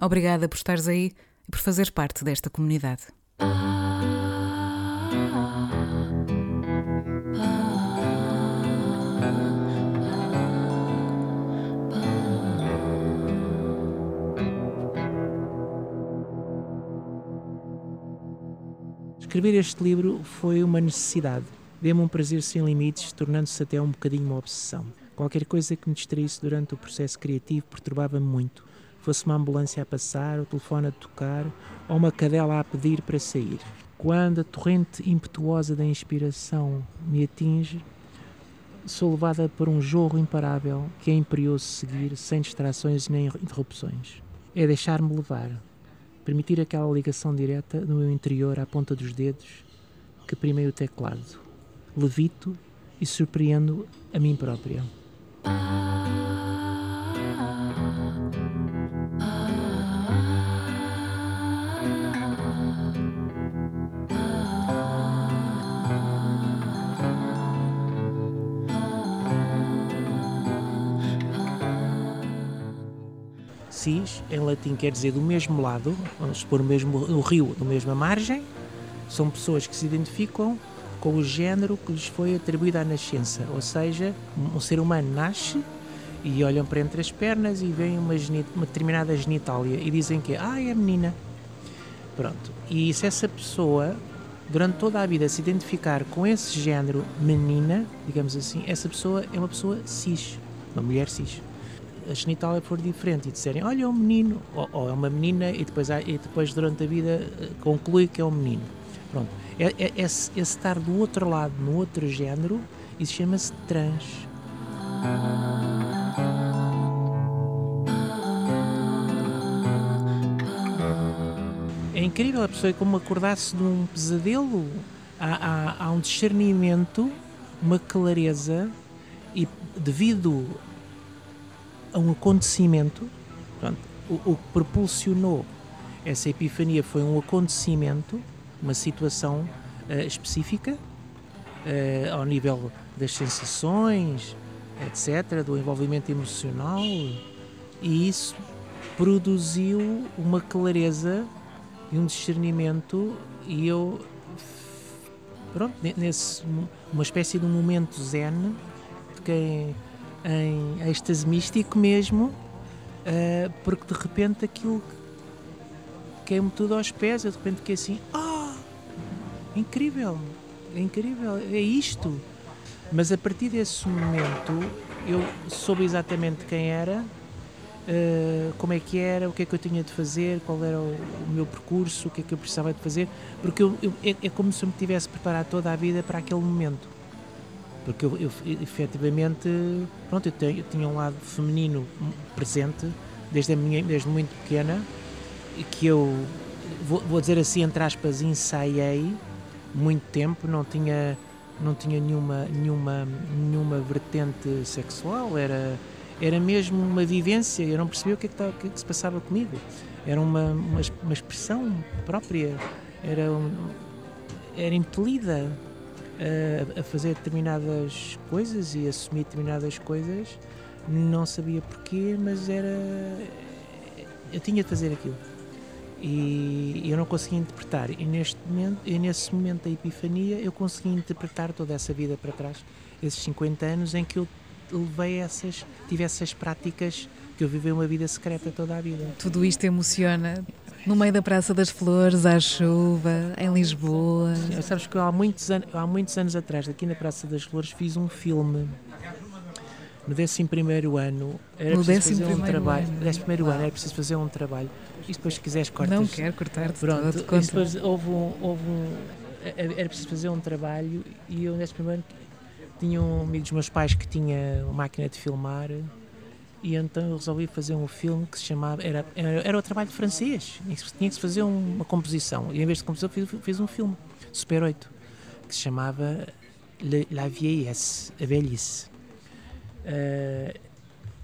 Obrigada por estares aí e por fazeres parte desta comunidade. Escrever este livro foi uma necessidade. Deu-me um prazer sem limites, tornando-se até um bocadinho uma obsessão. Qualquer coisa que me distraísse durante o processo criativo perturbava-me muito fosse uma ambulância a passar, o telefone a tocar ou uma cadela a pedir para sair. Quando a torrente impetuosa da inspiração me atinge, sou levada por um jorro imparável que é imperioso seguir sem distrações nem interrupções. É deixar-me levar, permitir aquela ligação direta no meu interior à ponta dos dedos que primei o teclado. Levito e surpreendo a mim própria. Cis, em latim quer dizer do mesmo lado, vamos supor o mesmo o rio, da mesma margem, são pessoas que se identificam com o género que lhes foi atribuído à nascença, ou seja, um ser humano nasce e olham para entre as pernas e veem uma, uma determinada genitália e dizem que ah, é menina. Pronto. E se essa pessoa, durante toda a vida, se identificar com esse género menina, digamos assim, essa pessoa é uma pessoa cis, uma mulher cis a genitália for diferente e disserem, olha, é um menino, ou, ou é uma menina, e depois, e depois durante a vida eh, conclui que é um menino. Pronto. É, é, esse, esse estar do outro lado, no outro género, isso chama-se trans. É incrível, a pessoa é como acordasse de um pesadelo. Há, há, há um discernimento, uma clareza, e devido a um acontecimento. O, o, que propulsionou essa epifania foi um acontecimento, uma situação uh, específica, uh, ao nível das sensações, etc., do envolvimento emocional, e isso produziu uma clareza e um discernimento, e eu, pronto, nesse, uma espécie de momento zen de quem em êxtase místico mesmo, uh, porque de repente aquilo caiu-me tudo aos pés, eu de repente fiquei assim, ah, oh, incrível, é incrível, é isto. Mas a partir desse momento eu soube exatamente quem era, uh, como é que era, o que é que eu tinha de fazer, qual era o, o meu percurso, o que é que eu precisava de fazer, porque eu, eu, é, é como se eu me tivesse preparado toda a vida para aquele momento porque eu, eu efetivamente pronto, eu, tenho, eu, tinha um lado feminino presente desde, a minha, desde muito pequena que eu vou, vou dizer assim entre aspas ensaiei muito tempo não tinha não tinha nenhuma nenhuma nenhuma vertente sexual era era mesmo uma vivência eu não percebia o que é que, estava, o que, é que se passava comigo. Era uma, uma, uma expressão própria era era impelida a, a fazer determinadas coisas e assumir determinadas coisas, não sabia porquê, mas era. Eu tinha de fazer aquilo. E eu não conseguia interpretar. E, neste momento, e nesse momento da epifania, eu consegui interpretar toda essa vida para trás, esses 50 anos em que eu levei essas, tive essas práticas que eu vivi uma vida secreta toda a vida. Tudo isto emociona No meio da Praça das Flores, à chuva, em Lisboa. Sim, sabes que há muitos, anos, há muitos anos atrás, aqui na Praça das Flores, fiz um filme. No 11 ano era no preciso fazer um trabalho. No 11 ano era preciso fazer um trabalho. E depois, se quiseres, cortas. Não quero cortar Pronto, todo. Depois houve um, houve um. Era preciso fazer um trabalho e eu, nesse primeiro ano, tinha um amigo dos meus pais que tinha uma máquina de filmar e então eu resolvi fazer um filme que se chamava. Era, era, era o trabalho de francês, tinha que se fazer uma composição. E em vez de composição, fiz, fiz um filme, Super 8, que se chamava Le, La Vieillesse, A Velhice. Uh,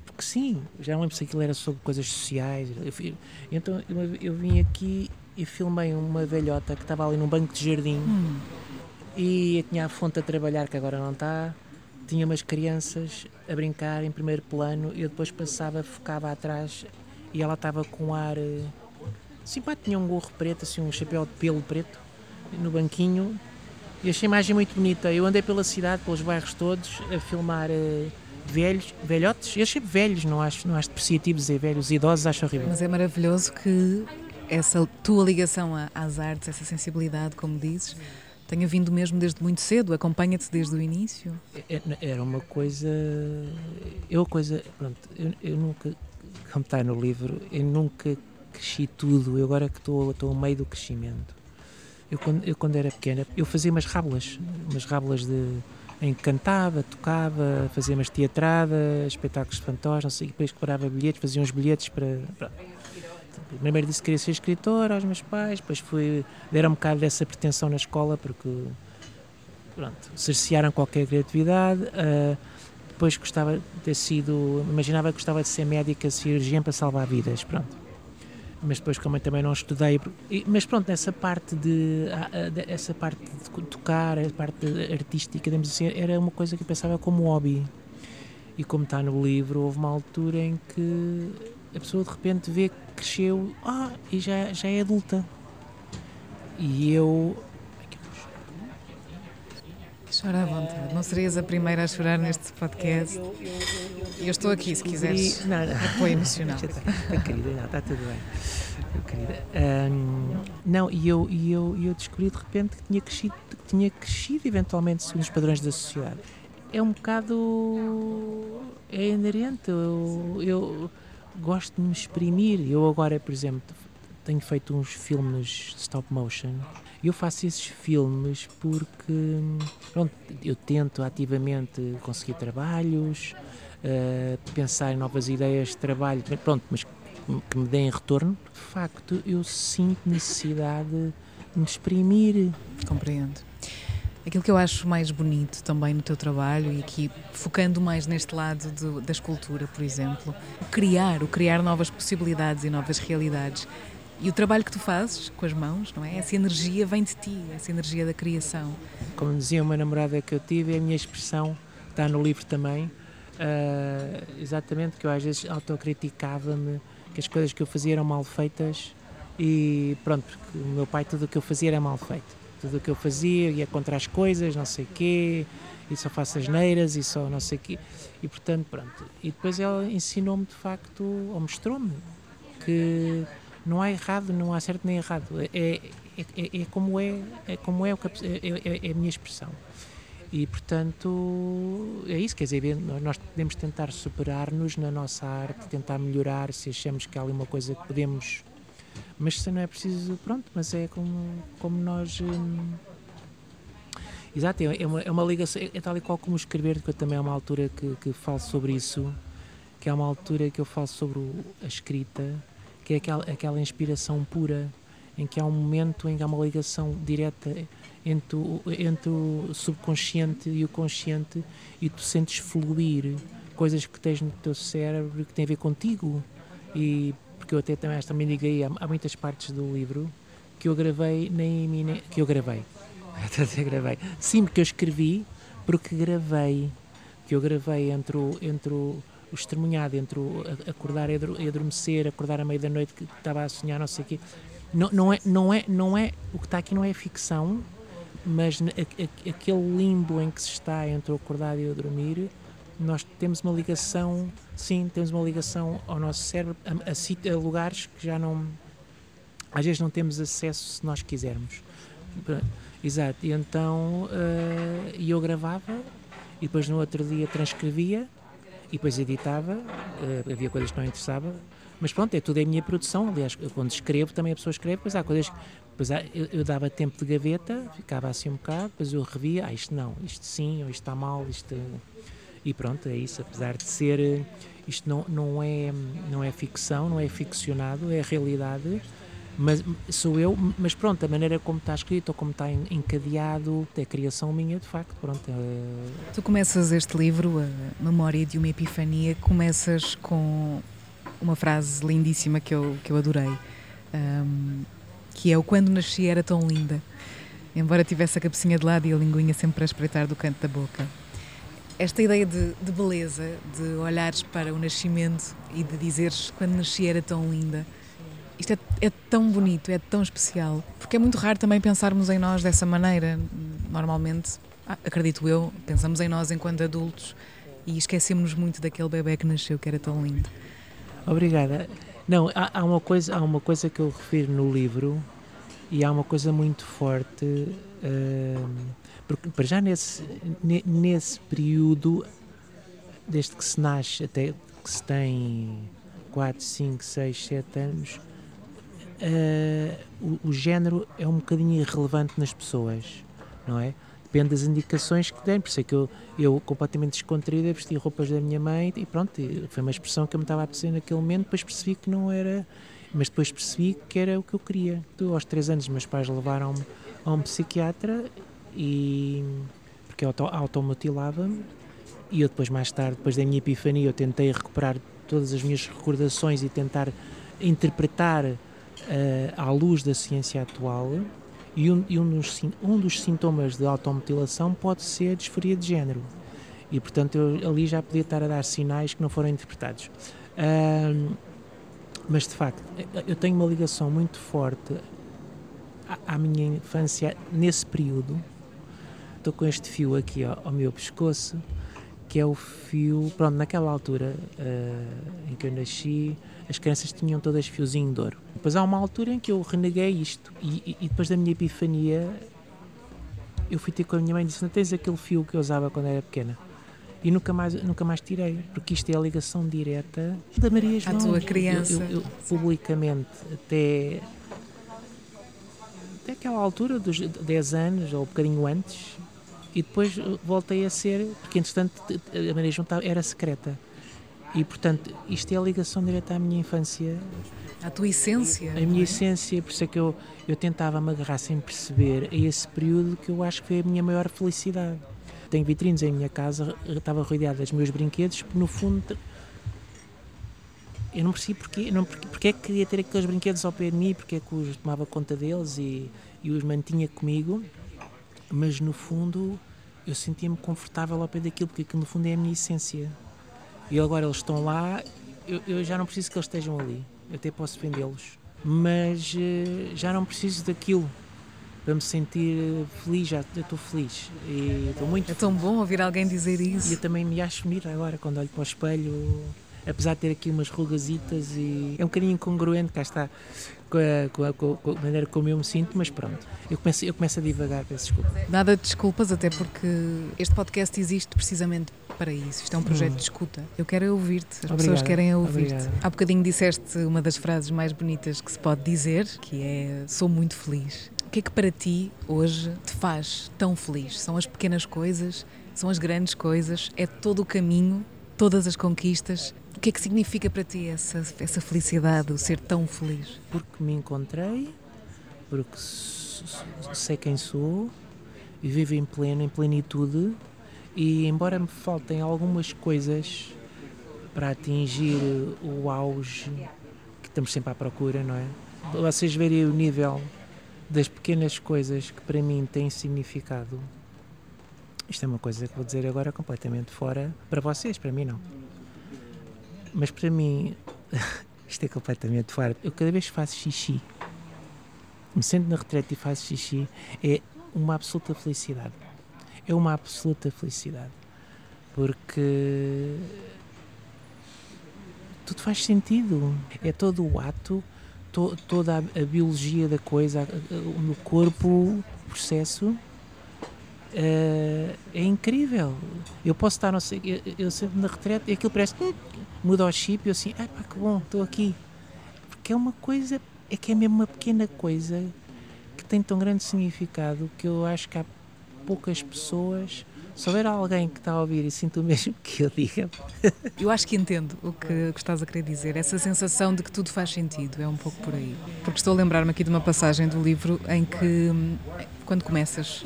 porque sim, já não lembro se aquilo era sobre coisas sociais. Eu, então eu, eu, vim aqui e filmei uma velhota que estava ali num banco de jardim hum. e tinha a fonte a trabalhar, que agora não está tinha umas crianças a brincar em primeiro plano e eu depois passava, focava atrás e ela estava com ar. Assim, pá, tinha um gorro preto, assim, um chapéu de pelo preto no banquinho e achei a imagem muito bonita. Eu andei pela cidade, pelos bairros todos, a filmar uh, velhos, velhotes. Eu achei velhos, não acho, não acho depreciativo dizer velhos, idosos acho horrível. Mas é maravilhoso que essa tua ligação às artes, essa sensibilidade, como dizes, tenha vindo mesmo desde muito cedo, acompanha-te desde o início? É, é, era uma coisa. Eu, coisa. Pronto, eu, eu nunca. Como está no livro, eu nunca cresci tudo, eu agora que estou, estou no meio do crescimento. Eu quando, eu, quando era pequena, eu fazia umas rábulas, umas rábulas de em que cantava, tocava, fazia umas teatradas, espetáculos de fantoches, não sei, depois comprava bilhetes, fazia uns bilhetes para primeiro disse que queria ser escritor aos meus pais, depois fui, deram um bocado dessa pretensão na escola porque pronto, cercearam qualquer criatividade. Uh, depois gostava de ter sido, imaginava que gostava de ser médica cirurgiã para salvar vidas, pronto. Mas depois como eu também não estudei, mas pronto, nessa parte de, essa parte de tocar, a parte artística, assim, era uma coisa que eu pensava como hobby. E como está no livro, houve uma altura em que a pessoa de repente vê que cresceu ah, e já, já é adulta. E eu. Chora à vontade, não serias a primeira a chorar neste podcast. Eu, eu, eu, eu estou aqui se quiseres não, não. apoio emocional. Está, querida, não, está tudo bem. Querida. Um, não, e eu, e eu, eu descobri de repente que tinha crescido, que tinha crescido eventualmente segundo os padrões da sociedade. É um bocado. é inerente. eu, eu gosto de me exprimir. Eu agora, por exemplo, tenho feito uns filmes stop motion. Eu faço esses filmes porque pronto, eu tento ativamente conseguir trabalhos, uh, pensar em novas ideias de trabalho, pronto, mas que me deem retorno. De facto, eu sinto necessidade de me exprimir. Compreendo. Aquilo que eu acho mais bonito também no teu trabalho, e aqui focando mais neste lado do, da escultura, por exemplo, o criar, o criar novas possibilidades e novas realidades. E o trabalho que tu fazes com as mãos, não é? Essa energia vem de ti, essa energia da criação. Como dizia uma namorada que eu tive, é a minha expressão, está no livro também, uh, exatamente, que eu às vezes autocriticava-me, que as coisas que eu fazia eram mal feitas e pronto, porque o meu pai tudo o que eu fazia era mal feito tudo o que eu fazia, ia contra as coisas, não sei o quê, e só faço as neiras e só não sei o quê. E portanto, pronto. E depois ela ensinou-me de facto, ou mostrou-me, que não há errado, não há certo nem errado. É, é, é, é como é, é como é, é, é, é a minha expressão. E portanto é isso, quer dizer, nós podemos tentar superar-nos na nossa arte, tentar melhorar se achamos que há ali uma coisa que podemos mas se não é preciso, pronto, mas é como, como nós. Hum, exato, é uma, é uma ligação, é tal e qual como escrever, que eu também é uma altura que, que falo sobre isso, que é uma altura que eu falo sobre o, a escrita, que é aquela, aquela inspiração pura, em que há um momento em que há uma ligação direta entre o, entre o subconsciente e o consciente e tu sentes fluir coisas que tens no teu cérebro que têm a ver contigo e porque eu até também, também liguei há, há muitas partes do livro que eu gravei nem mim, que eu gravei. Até gravei. Sim, porque eu escrevi porque gravei. Que eu gravei entre o, entre o, o estremunhado, entre o acordar e adormecer, acordar à meia da noite que estava a sonhar, não sei o quê. Não, não, é, não, é, não é, o que está aqui não é ficção, mas aquele limbo em que se está entre o acordar e o dormir nós temos uma ligação, sim, temos uma ligação ao nosso cérebro, a, a, a lugares que já não às vezes não temos acesso se nós quisermos. Exato, e então uh, eu gravava e depois no outro dia transcrevia e depois editava, uh, havia coisas que não interessavam, mas pronto, é tudo é a minha produção. Aliás, quando escrevo também a pessoa escreve, depois há coisas. Depois há, eu, eu, dava tempo de gaveta, ficava assim um bocado, depois eu revia, ah, isto não, isto sim, ou isto está mal, isto. E pronto, é isso. Apesar de ser. Isto não, não, é, não é ficção, não é ficcionado, é realidade. Mas sou eu, mas pronto, a maneira como está escrito ou como está encadeado é criação minha, de facto. Pronto, é... Tu começas este livro, A Memória de uma Epifania, começas com uma frase lindíssima que eu, que eu adorei, um, que é o quando nasci era tão linda, embora tivesse a cabecinha de lado e a linguinha sempre a espreitar do canto da boca. Esta ideia de, de beleza, de olhares para o nascimento e de dizeres quando nasci era tão linda, isto é, é, tão bonito, é tão especial, porque é muito raro também pensarmos em nós dessa maneira. Normalmente, ah, acredito eu, pensamos em nós enquanto adultos e esquecemos muito daquele bebê que nasceu que era tão lindo. Obrigada. Não, há, há, uma coisa, há uma coisa que eu refiro no livro e há uma coisa muito forte, uh, porque para já nesse, nesse período, desde que se nasce até que se tem 4, 5, 6, 7 anos, uh, o, o género é um bocadinho irrelevante nas pessoas, não é? depende das indicações que deem. Por isso é que eu, eu completamente descontraída, vesti roupas da minha mãe e pronto, foi uma expressão que eu me estava a perceber naquele momento. Depois percebi que não era, mas depois percebi que era o que eu queria. Aos três anos, meus pais levaram-me a um psiquiatra e porque auto, automutilava-me. E eu depois, mais tarde, depois da minha epifania, eu tentei recuperar todas as minhas recordações e tentar interpretar uh, à luz da ciência atual e um, e um, dos, um dos sintomas de automutilação pode ser disforia de género. E, portanto, eu ali já podia estar a dar sinais que não foram interpretados. Uh, mas, de facto, eu tenho uma ligação muito forte à, à minha infância nesse período. Estou com este fio aqui ao, ao meu pescoço, que é o fio. Pronto, naquela altura uh, em que eu nasci, as crianças tinham todas fiozinho de ouro. Depois há uma altura em que eu reneguei isto e, e, depois da minha epifania eu fui ter com a minha mãe e disse: Não tens aquele fio que eu usava quando era pequena? E nunca mais, nunca mais tirei, porque isto é a ligação direta da Maria João. A tua criança. Eu, eu, eu, publicamente, até, até aquela altura dos 10 anos ou um bocadinho antes, e depois voltei a ser, porque entretanto a Maria João era secreta. E, portanto, isto é a ligação direta à minha infância. À tua essência. A minha é? essência, por isso é que eu, eu tentava me agarrar sem perceber a esse período que eu acho que foi a minha maior felicidade. Tenho vitrines em minha casa, estava rodeada dos meus brinquedos, porque no fundo eu não percebi porque, não, porque, porque é que queria ter aqueles brinquedos ao pé de mim, porque é que os tomava conta deles e, e os mantinha comigo, mas no fundo eu sentia-me confortável ao pé daquilo, porque aquilo no fundo é a minha essência. E agora eles estão lá, eu, eu já não preciso que eles estejam ali, eu até posso vendê-los, mas uh, já não preciso daquilo para me sentir feliz, já estou feliz e estou muito É tão bom ouvir alguém dizer isso. E eu também me acho bonita agora quando olho para o espelho, apesar de ter aqui umas rugasitas e é um bocadinho incongruente, cá está, com a, com, a, com a, maneira como eu me sinto, mas pronto, eu começo, eu começo a divagar, peço desculpa. Nada de desculpas, até porque este podcast existe precisamente para isso. Isto é um projeto hum. de escuta. Eu quero ouvir-te, as Obrigada. pessoas querem ouvir-te. Há bocadinho disseste uma das frases mais bonitas que se pode dizer, que é sou muito feliz. O que é que para ti hoje te faz tão feliz? São as pequenas coisas? São as grandes coisas? É todo o caminho? Todas as conquistas? O que é que significa para ti essa, essa felicidade, o ser tão feliz? Porque me encontrei, porque sei quem sou e vivo em pleno, em plenitude e embora me faltem algumas coisas para atingir o auge que estamos sempre à procura, não é? Vocês verem o nível das pequenas coisas que para mim têm significado. Isto é uma coisa que vou dizer agora completamente fora para vocês, para mim não. Mas para mim, isto é completamente fora. Eu cada vez que faço xixi, me sento na retrete e faço xixi, é uma absoluta felicidade é uma absoluta felicidade. Porque tudo faz sentido. É todo o ato to, toda a, a, biologia da coisa, o meu corpo, o processo, Uh, é incrível. Eu posso estar, não sei, eu, eu sempre na retreta e aquilo parece hum, muda o chip e eu assim, ai pá, que bom, estou aqui. Porque é uma coisa, é que é mesmo uma pequena coisa que tem tão grande significado que eu acho que há poucas pessoas. Se houver alguém que está a ouvir e sinto o mesmo que eu diga. eu acho que entendo o que, que estás a querer dizer. Essa sensação de que tudo faz sentido, é um pouco por aí. Porque estou a lembrar-me aqui de uma passagem do livro em que, quando começas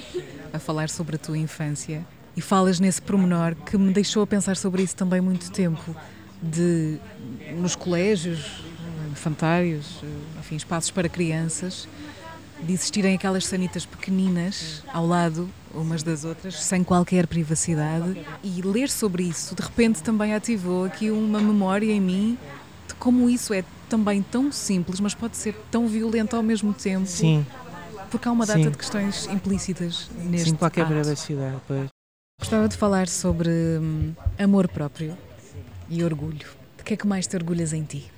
a falar sobre a tua infância e falas nesse promenor que me deixou a pensar sobre isso também muito tempo, de nos colégios, infantários, enfim, espaços para crianças, de existirem aquelas sanitas pequeninas ao lado umas das outras, sem qualquer privacidade, e ler sobre isso de repente também ativou aqui uma memória em mim de como isso é também tão simples, mas pode ser tão violento ao mesmo tempo. Sim. Porque há uma data Sim. de questões implícitas neste Sim, qualquer ato. privacidade. Pois. Gostava de falar sobre hum, amor próprio e orgulho. De que é que mais te orgulhas em ti?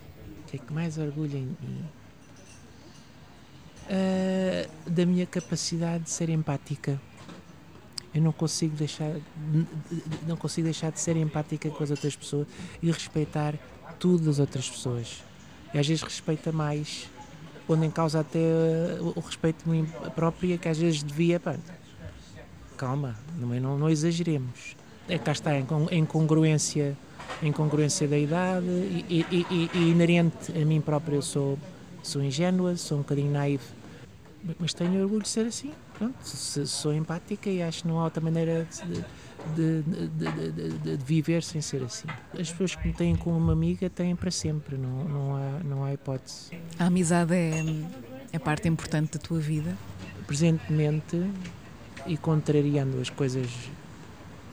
O que é que mais orgulha em mim? Uh, da minha capacidade de ser empática. Eu não consigo deixar, não consigo deixar de ser empática com as outras pessoas e respeitar tudo das outras pessoas. E às vezes respeita mais, pondo em causa até o respeito de mim própria, que às vezes devia. Pá, calma, não, não, não exageremos. É cá está, em congruência incongruência da idade e, e, e, e, inerente a mim próprio. Eu sou, sou ingênua, sou um bocadinho naive, mas tenho orgulho de ser assim. Pronto, sou empática e acho que não há outra maneira de, de, de, de, viver sem ser assim. As pessoas que me têm como uma amiga têm para sempre, não, não, há, não há hipótese. A amizade é, é parte importante da tua vida? Presentemente, e contrariando as coisas,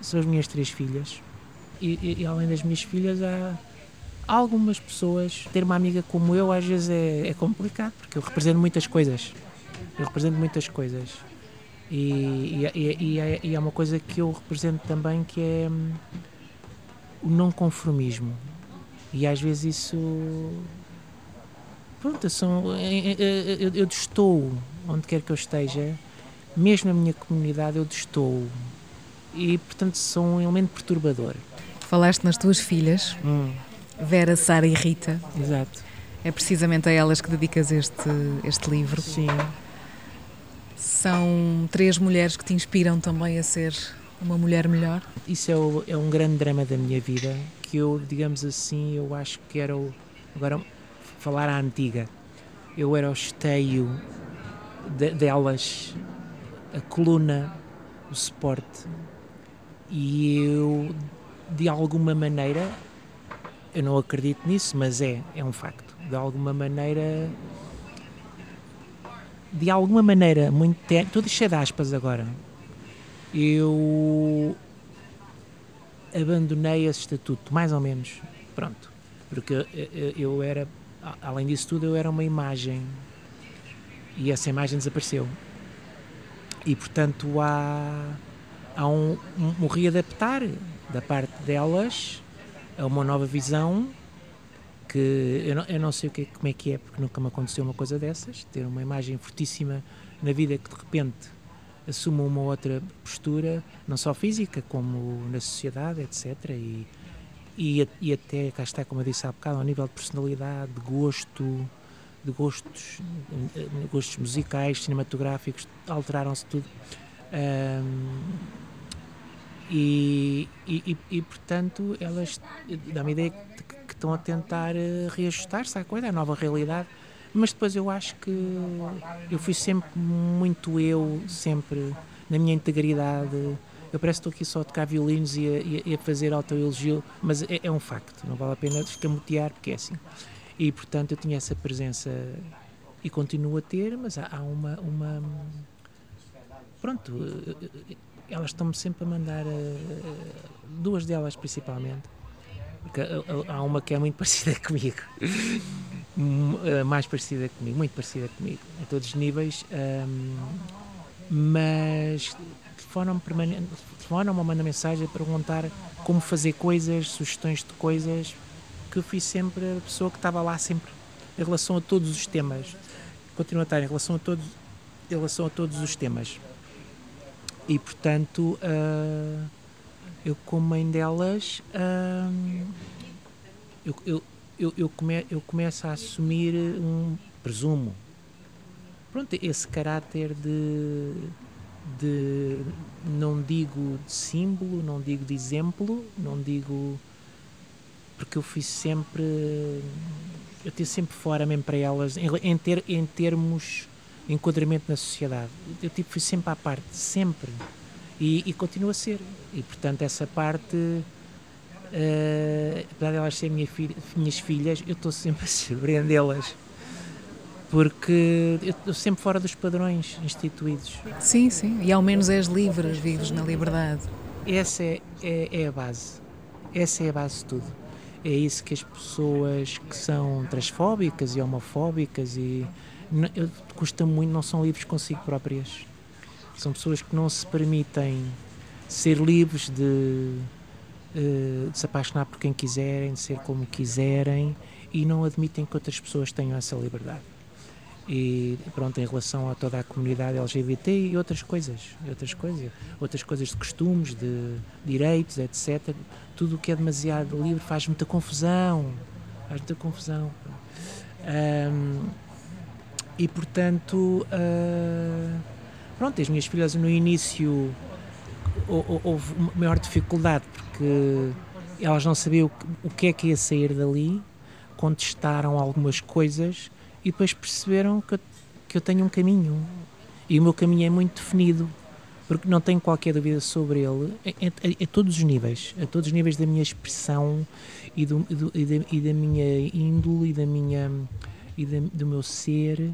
são as minhas três filhas e, e, além das minhas filhas, há algumas pessoas. Ter uma amiga como eu às vezes é, é complicado, porque eu represento muitas coisas. Eu represento muitas coisas. E, e, e, é, e, é uma coisa que eu represento também que é hum, o não conformismo. E às vezes isso. Pronto, são, eu, eu estou onde quer que eu esteja, mesmo na minha comunidade, eu estou. E portanto são um elemento perturbador. Falaste nas tuas filhas, hum. Vera, Sara e Rita. Exato. É precisamente a elas que dedicas este, este livro. Sim. São três mulheres que te inspiram também a ser uma mulher melhor? Isso é, o, é um grande drama da minha vida, que eu, digamos assim, eu acho que era o. Agora, falar à antiga. Eu era o esteio de, delas, a coluna, o suporte. E eu de alguma maneira, eu não acredito nisso, mas é, é um facto. De alguma maneira, de alguma maneira, muito estou cheio de aspas agora. Eu abandonei esse estatuto, mais ou menos. Pronto. Porque eu era, além disso tudo, eu era uma imagem. E essa imagem desapareceu. E portanto há, há um, um, um readaptar da parte delas a uma nova visão que eu não, eu não sei que, como é que é, porque nunca me aconteceu uma coisa dessas, ter uma imagem fortíssima na vida que de repente assuma uma outra postura, não só física, como na sociedade, etc. E, e, e até, cá está, como eu disse há bocado, ao nível de personalidade, de gosto, de gostos, de gostos musicais, cinematográficos, alteraram-se tudo. Um, e, e, e, portanto, elas dão-me a ideia que, estão a tentar eh, reajustar-se à coisa, à nova realidade. Mas depois eu acho que eu fui sempre muito eu, sempre na minha integridade. Eu parece que estou aqui só a tocar violinos e a, e a fazer autoelogio, mas é, é, um facto, não vale a pena escamotear, porque é assim. E portanto eu tinha essa presença e continuo a ter, mas há, há uma, uma. Pronto elas estão-me sempre a mandar, uh, duas delas principalmente, há uma que é muito parecida comigo, mais parecida comigo, muito parecida comigo, a todos os níveis, um, mas telefonam-me telefonam ou mandam mensagem a perguntar como fazer coisas, sugestões de coisas, que eu fui sempre a pessoa que estava lá sempre em relação a todos os temas. Continua a estar em relação a todos, em relação a todos os temas. E portanto, uh, eu como mãe delas, uh, eu, eu, eu, eu, come, eu começo a assumir um presumo. Pronto, esse caráter de, de não digo de símbolo, não digo de exemplo, não digo porque eu fui sempre eu tive sempre fora mesmo para elas em, em, ter, em termos enquadramento na sociedade eu tipo, fui sempre à parte, sempre e, e continuo a ser e portanto essa parte uh, apesar de elas serem minha filha, minhas filhas eu estou sempre a surpreendê-las porque eu estou sempre fora dos padrões instituídos. Sim, sim, e ao menos és livre, vives na liberdade. Essa é, é, é a base. Essa é a base de tudo. É isso que as pessoas que são transfóbicas e homofóbicas e custa muito, não são livres consigo próprias. São pessoas que não se permitem ser livres de, eh, de se apaixonar por quem quiserem, de ser como quiserem e não admitem que outras pessoas tenham essa liberdade. E pronto em relação a toda a comunidade LGBT e outras coisas outras coisas outras coisas de costumes de direitos etc tudo o que é demasiado livre faz muita confusão faz muita confusão. E portanto uh, pronto as minhas filhas no início houve maior dificuldade porque elas não sabiam o que é que ia sair dali contestaram algumas coisas e depois perceberam que eu, que eu tenho um caminho. E o meu caminho é muito definido porque não tenho qualquer dúvida sobre ele. A, a, a todos os níveis, a todos os níveis da minha expressão e, do, do, e, da, e da, minha índole e da minha e da, do meu ser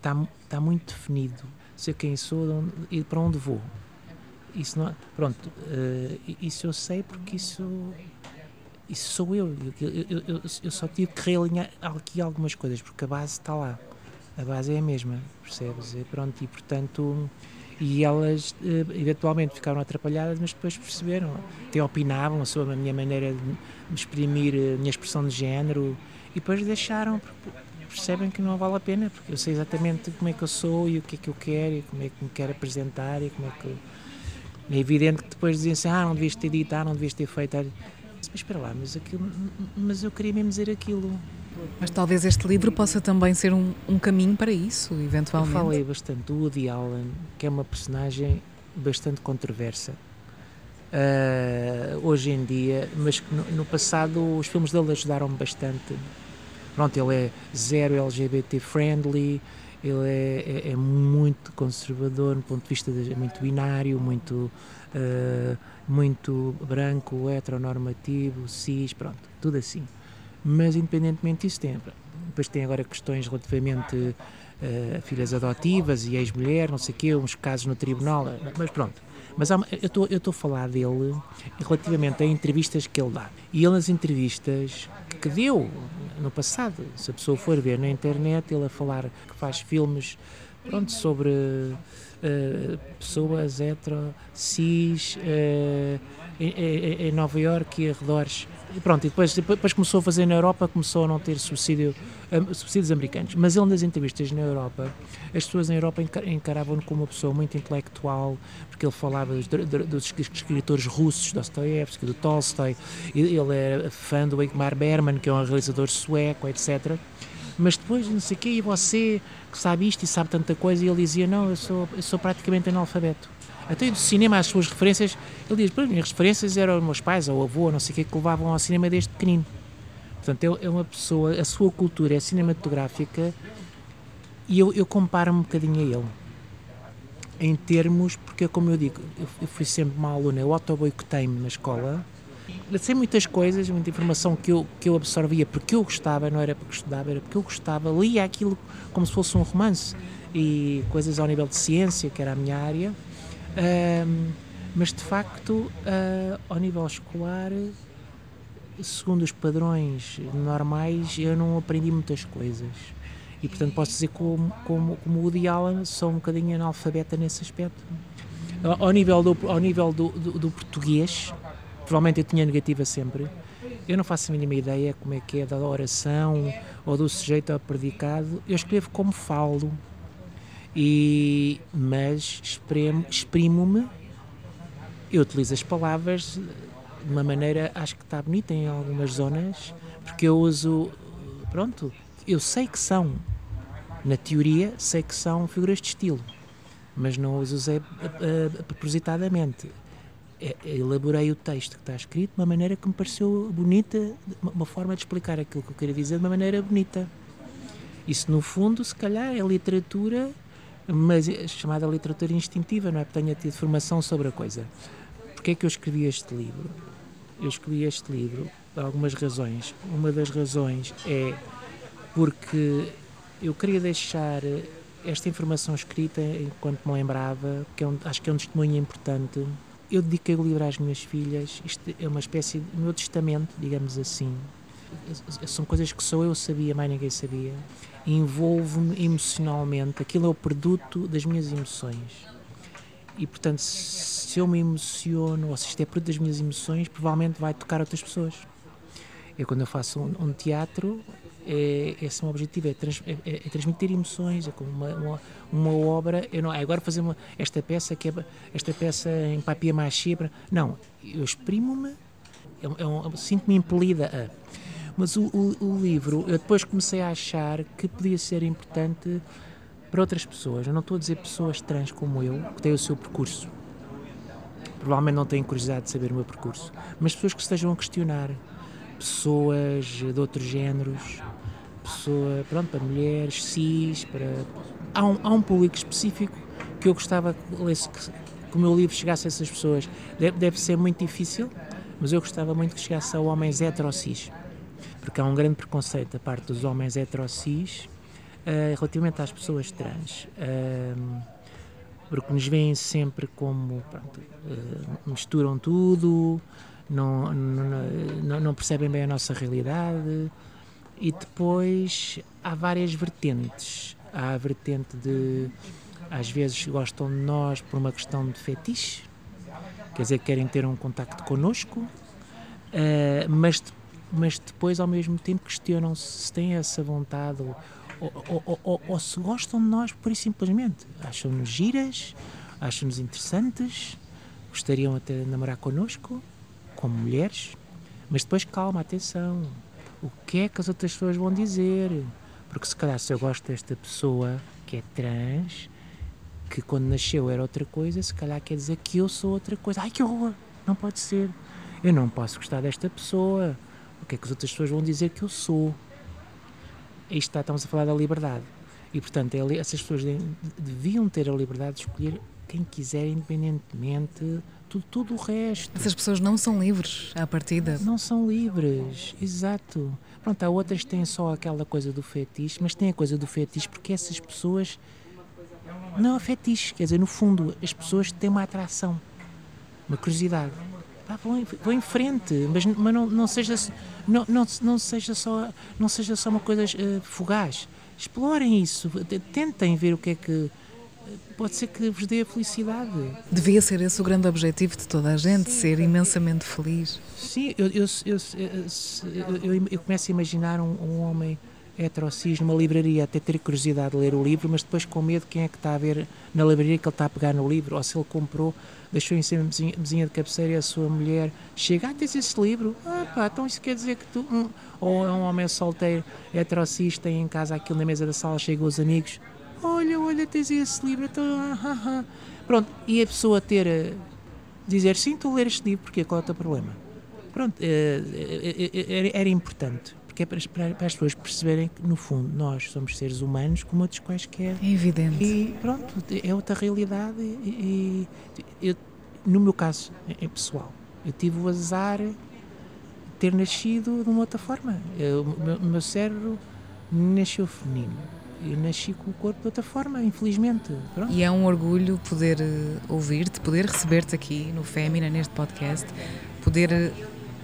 está tá muito definido sei quem sou onde, e para onde vou isso não pronto uh, isso eu sei porque isso isso sou eu. Eu, eu, eu. eu, só tive que realinhar aqui algumas coisas, porque a base está lá. A base é a mesma, percebes? E pronto, e portanto. E elas eh, eventualmente ficaram atrapalhadas, mas depois perceberam, até opinavam sobre a minha maneira de exprimir a minha expressão de género e depois deixaram, percebem que não vale a pena, porque eu sei exatamente como é que eu sou e o que é que eu quero e como é que me quero apresentar e como é que. É evidente que depois dizem assim, ah, não devias ter dito, ah, não devias ter feito mas espera lá, mas, aquilo, mas eu queria mesmo dizer aquilo. Mas talvez este livro possa também ser um, um caminho para isso, eventualmente. Eu falei bastante do Woody Allen, que é uma personagem bastante controversa. Uh, hoje em dia, mas que no, no passado os filmes dele ajudaram-me bastante. Pronto, ele é zero LGBT friendly, ele é, é, é, muito conservador no ponto de vista de, muito binário, muito uh, muito branco, heteronormativo, cis, pronto, tudo assim. Mas independentemente disso, tem, depois tem agora questões relativamente uh, filhas adotivas e ex-mulher, não sei o quê, uns casos no tribunal, mas pronto. Mas eu estou a falar dele relativamente a entrevistas que ele dá. E ele nas entrevistas que deu no passado, se a pessoa for ver na internet, ele a falar que faz filmes pronto, sobre uh, pessoas hetero, cis, uh, em, em, Nova Iorque e arredores. E pronto, e depois, depois começou a fazer na Europa, começou a não ter subsídio, subsídios americanos. Mas ele nas entrevistas na Europa, as pessoas na Europa encaravam-no como uma pessoa muito intelectual, porque ele falava dos, dos escritores russos, Dostoevsky, do Tolstói, ele era fã do Ingmar Bergman, que é um realizador sueco, etc mas depois não sei o quê, e você que sabe isto e sabe tanta coisa, e ele dizia, não, eu sou, eu sou praticamente analfabeto. Até do cinema, as suas referências, ele diz, as minhas referências eram meus pais, ou avô, não sei o quê, que levavam ao cinema desde pequenino. Portanto, é uma pessoa, a sua cultura é cinematográfica e eu, eu comparo um bocadinho a ele. Em termos, porque como eu digo, eu fui sempre uma aluna, eu auto-boicotei-me na escola, sei muitas coisas, muita informação que eu, que eu absorvia porque eu gostava, não era porque estudava, era porque eu gostava, lia aquilo como se fosse um romance e coisas ao nível de ciência, que era a minha área, um, mas de facto, uh, ao nível escolar, segundo os padrões normais, eu não aprendi muitas coisas. E portanto posso dizer como, como, como o Woody Allen sou um bocadinho analfabeta nesse aspecto. Ao nível do, ao nível do, do, do português, provavelmente eu tinha negativa sempre. eu não faço a mínima ideia como é que é da oração ou do sujeito ao predicado. Eu escrevo como falo, e, mas exprimo-me. Eu utilizo as palavras de uma maneira, acho que está bonita em algumas zonas, porque eu uso, pronto, eu sei que são, na teoria, sei que são figuras de estilo, mas não os usei uh, uh, propositadamente. É, elaborei o texto que está escrito de uma maneira que me pareceu bonita, uma forma de explicar aquilo que eu queria dizer de uma maneira bonita. Isso, no fundo, se calhar é literatura, mas é chamada literatura instintiva, não é? Porque tenha tido formação sobre a coisa. Porquê é que eu escrevi este livro? Eu escrevi este livro por algumas razões. Uma das razões é porque eu queria deixar esta informação escrita enquanto me lembrava, que é um, acho que é um testemunho importante eu dediquei o livro às minhas filhas, isto é uma espécie de meu testamento, digamos assim. São coisas que só eu sabia, mais ninguém sabia. Envolvo-me emocionalmente, aquilo é o produto das minhas emoções. E portanto, se eu me emociono, ou se isto é produto das minhas emoções, provavelmente vai tocar outras pessoas. Eu, quando eu faço um, um teatro, é, esse é um objetivo, é, trans, é, é, transmitir emoções, é como uma, uma, uma, obra, eu não, agora fazer uma, esta peça que é esta peça em papia machê, não, eu exprimo-me, é, um, sinto-me impelida a. Mas o, o, o, livro, eu depois comecei a achar que podia ser importante para outras pessoas. Eu não estou a dizer pessoas trans como eu, que têm o seu percurso. Provavelmente não têm curiosidade de saber o meu percurso, mas pessoas que estejam a questionar, pessoas de outros géneros, pessoa, pronto, para mulheres, cis, para... Há um, há um público específico que eu gostava que, que o meu livro chegasse a essas pessoas. Deve, deve ser muito difícil, mas eu gostava muito que chegasse a homens heterocis, porque há um grande preconceito da parte dos homens heterocis uh, relativamente às pessoas trans. Uh, porque nos veem sempre como pronto, uh, misturam tudo, não, não, não, percebem bem a nossa realidade, e depois há várias vertentes. Há a vertente de, às vezes, gostam de nós por uma questão de fetiche, quer dizer, querem ter um contacto connosco, uh, mas, mas depois, ao mesmo tempo, questionam -se, se têm essa vontade ou, ou, ou, ou, ou se gostam de nós por isso simplesmente. Acham-nos giras, acham-nos interessantes, gostariam até de namorar connosco, como mulheres, mas depois calma, atenção o que é que as outras pessoas vão dizer. Porque se calhar se eu gosto desta pessoa que é trans, que quando nasceu era outra coisa, se calhar quer dizer que eu sou outra coisa. Ai que horror! Não pode ser. Eu não posso gostar desta pessoa. O que é que as outras pessoas vão dizer que eu sou? Isto está, estamos a falar da liberdade. E portanto, é essas pessoas deviam ter a liberdade de escolher quem quiser, independentemente tudo, tudo o resto. Essas pessoas não são livres à partida? Não são livres, exato. Pronto, há outras que têm só aquela coisa do fetiche, mas tem a coisa do fetiche porque essas pessoas. Não é fetiche, quer dizer, no fundo, as pessoas têm uma atração, uma curiosidade. Ah, vão, vão em frente, mas, mas não, não, seja, não, não, não, seja só, não seja só uma coisa uh, fugaz. Explorem isso, tentem ver o que é que pode ser que vos dê a felicidade. Devia ser esse o grande objetivo de toda a gente, Sim, ser imensamente feliz. Sim, eu, eu, eu, eu, começo a imaginar um, um homem heterocis numa livraria, até ter curiosidade de ler o livro, mas depois com medo quem é que está a ver na livraria que ele está a pegar no livro, ou se ele comprou, deixou em cima a vizinha de cabeceira e a sua mulher chega, ah, tens esse livro? Ah pá, então isso quer dizer que tu... Hum. Ou é um homem solteiro, heterocis, tem em casa aquilo na mesa da sala, chegam os amigos, olha, olha, tens esse livro, então, ah, ah, ah. pronto, e a pessoa ter, a dizer, sim, a ler este livro, porque qual é o teu problema? Pronto, eh, eh, eh, era importante, porque é para, para, as pessoas perceberem que, no fundo, nós somos seres humanos como outros quaisquer. É evidente. E pronto, é outra realidade, e, e eu, no meu caso, é, é pessoal, eu tive o azar de ter nascido de uma outra forma. O, meu, meu cérebro nasceu feminino eu nasci com o corpo de outra forma, infelizmente. Pronto. E é um orgulho poder eh, ouvir-te, poder receber-te aqui no Fémina, neste podcast, poder eh,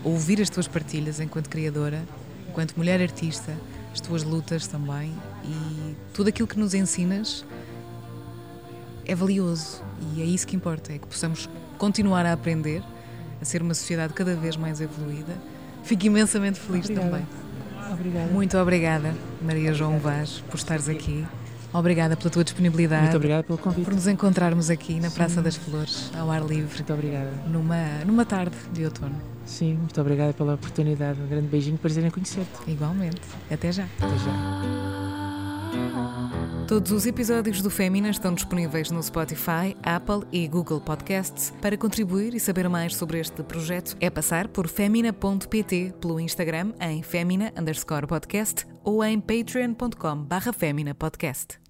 ouvir as tuas partilhas enquanto criadora, enquanto mulher artista, as tuas lutas também e tudo aquilo que nos ensinas é valioso e é isso que importa, é que possamos continuar a aprender, a ser uma sociedade cada vez mais evoluída Fico imensamente feliz Obrigada. também. Obrigada. Muito obrigada, Maria João Vaz, por estares aqui. Obrigada pela tua disponibilidade. Muito obrigada pelo convite. Por nos encontrarmos aqui na Praça Sim. das Flores, ao ar livre, Muito obrigada. numa, numa tarde de outono. Sim, muito obrigada pela oportunidade. Um grande beijinho, prazer em conhecer-te. Igualmente. Até já. Até já. Todos os episódios do Fémina estão disponíveis no Spotify, Apple e Google Podcasts. Para contribuir e saber mais sobre este projeto, é passar por femina.pt pelo Instagram em femina underscore podcast ou em patreon.com barra podcast.